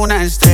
Yo bajo una estrella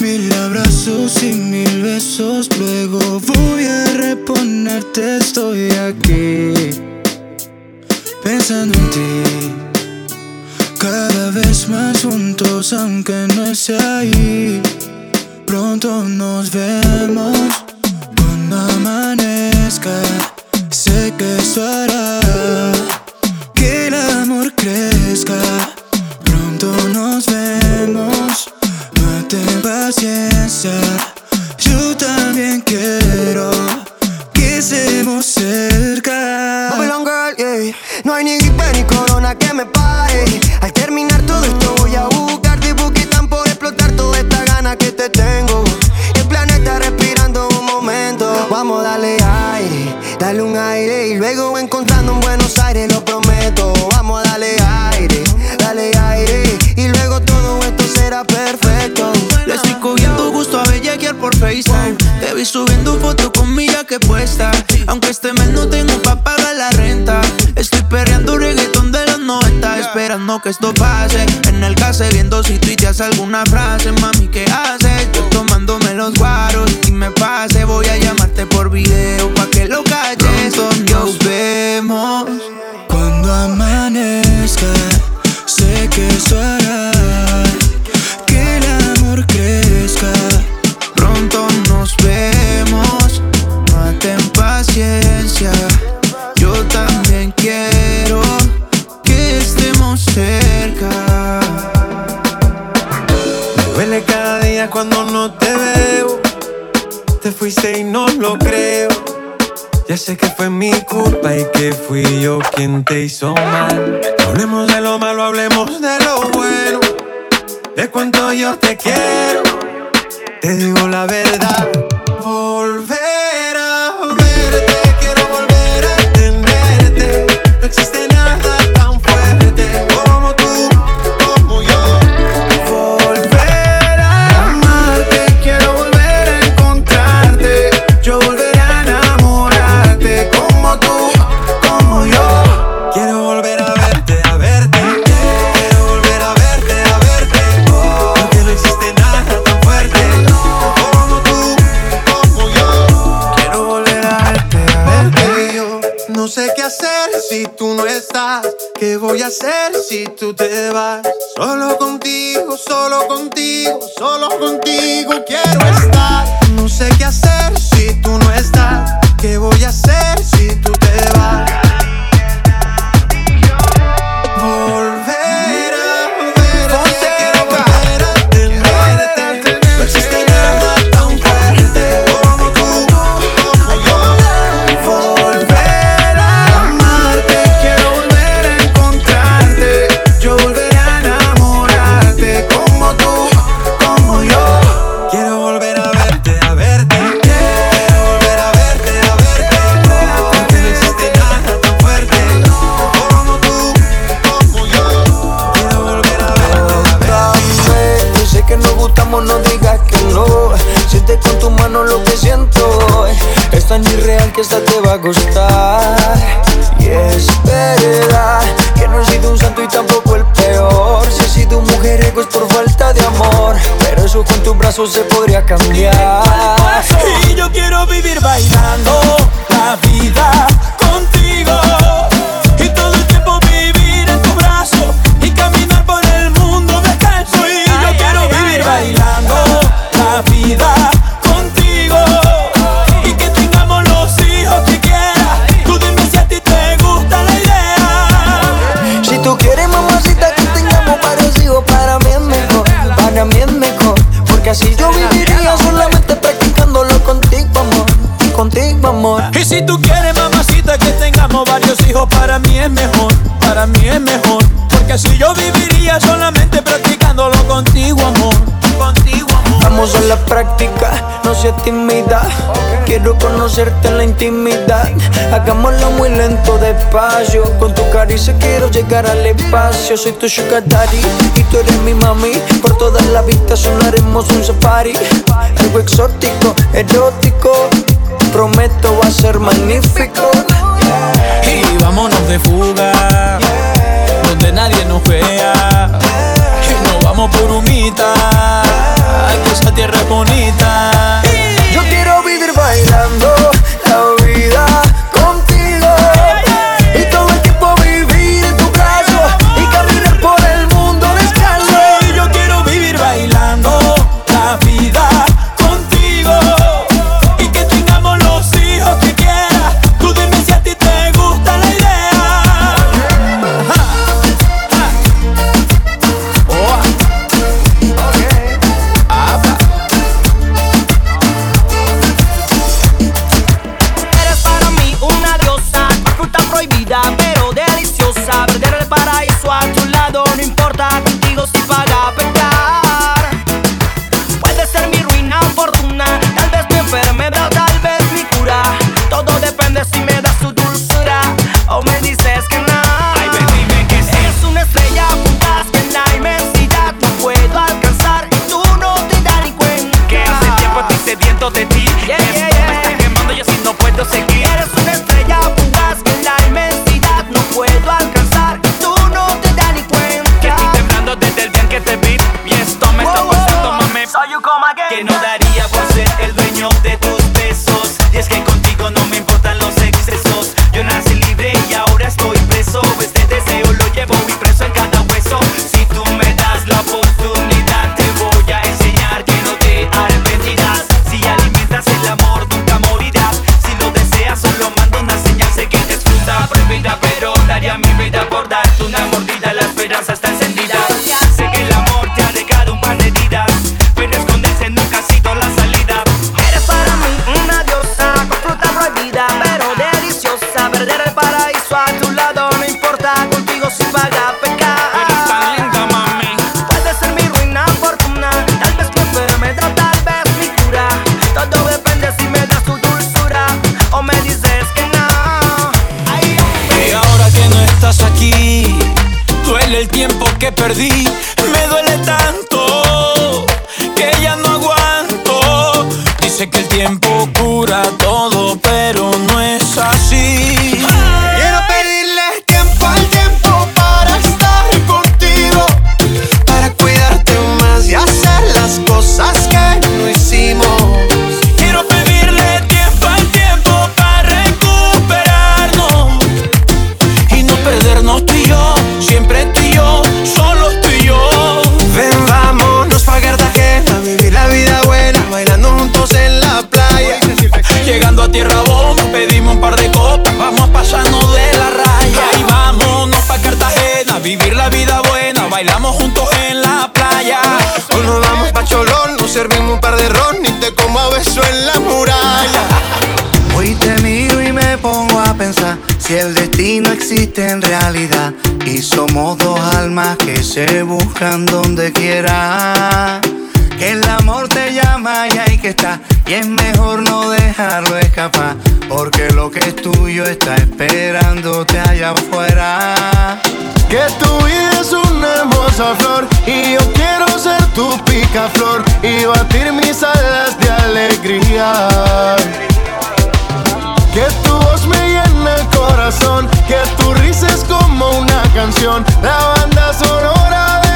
Mil abrazos y mil besos luego voy a reponerte, estoy aquí pensando en ti. Cada vez más juntos, aunque no esté ahí. Pronto nos vemos cuando amanezca. Sé que eso hará que el amor crezca. Pronto nos vemos, mate paciencia. Yo también quiero que estemos cerca. Babylon Girl, yeah. No hay ni que esto pase. En el case viendo si tuiteas alguna frase. Mami, ¿qué haces? Sé que fue mi culpa y que fui yo quien te hizo mal. Hablemos de lo malo, hablemos de lo bueno. De cuánto yo te quiero. Te digo la verdad. Tú te vas? Solo contigo, solo contigo, solo contigo quiero a gustar. Y es verdad que no he sido un santo y tampoco el peor. Si he sido un mujeriego es por falta de amor. Pero eso con tus brazos se podría cambiar. Mejor, para mí es mejor. Porque así yo viviría solamente practicándolo contigo, amor, contigo, amor. Vamos a la práctica, no seas tímida. Quiero conocerte en la intimidad. Hagámoslo muy lento, despacio. Con tu caricia quiero llegar al espacio. Soy tu sugar daddy y tú eres mi mami. Por toda la vista sonaremos un safari. Algo exótico, erótico. Prometo va a ser magnífico. Y vámonos de fuga, donde nadie nos vea. estás aquí. Duele el tiempo que perdí, me duele tanto que ya no aguanto. Dice que el tiempo cura todo Si el destino existe en realidad y somos dos almas que se buscan donde quiera. Que el amor te llama y hay que estar y es mejor no dejarlo escapar porque lo que es tuyo está esperándote allá afuera. Que tu vida es una hermosa flor y yo quiero ser tu picaflor y batir mis alas de alegría. Que que tu risa es como una canción, la banda sonora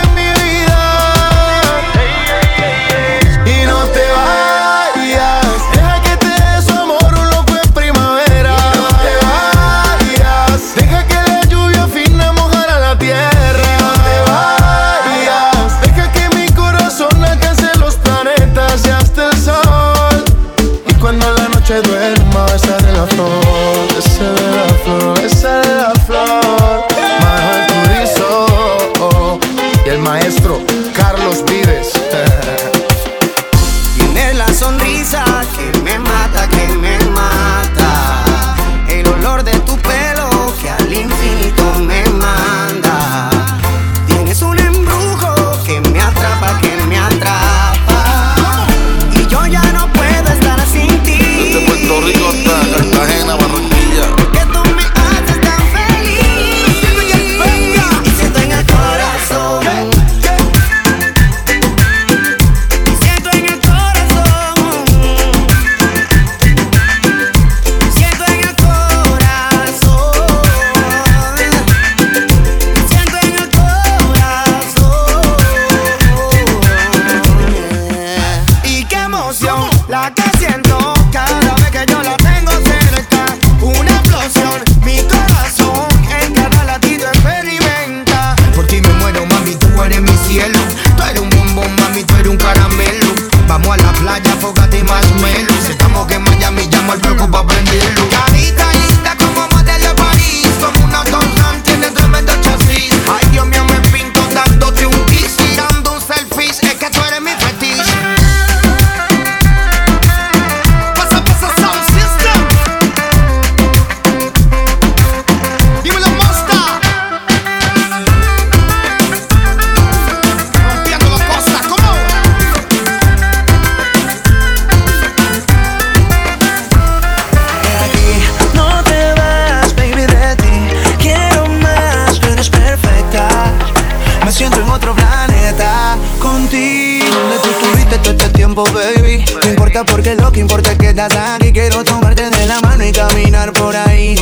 todo este tiempo, baby. No importa porque lo que importa es que estás aquí. Quiero tomarte de la mano y caminar por ahí.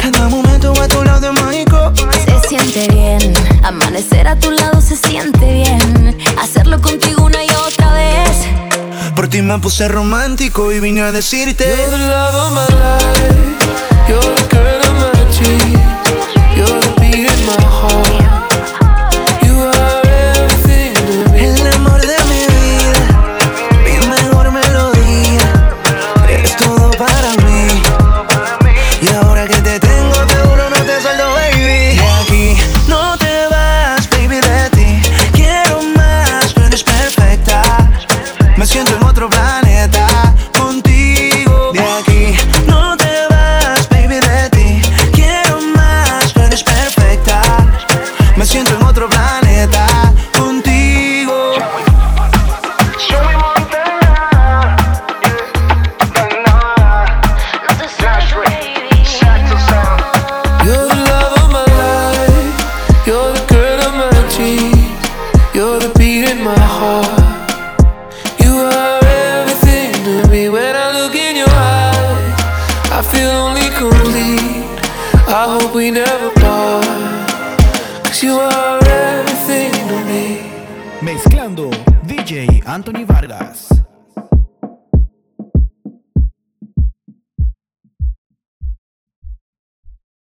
Cada momento a tu lado es mágico. Se siente bien, amanecer a tu lado se siente bien. Hacerlo contigo una y otra vez. Por ti me puse romántico y vine a decirte: You're the love of my life. You're the girl of my dreams. You're the.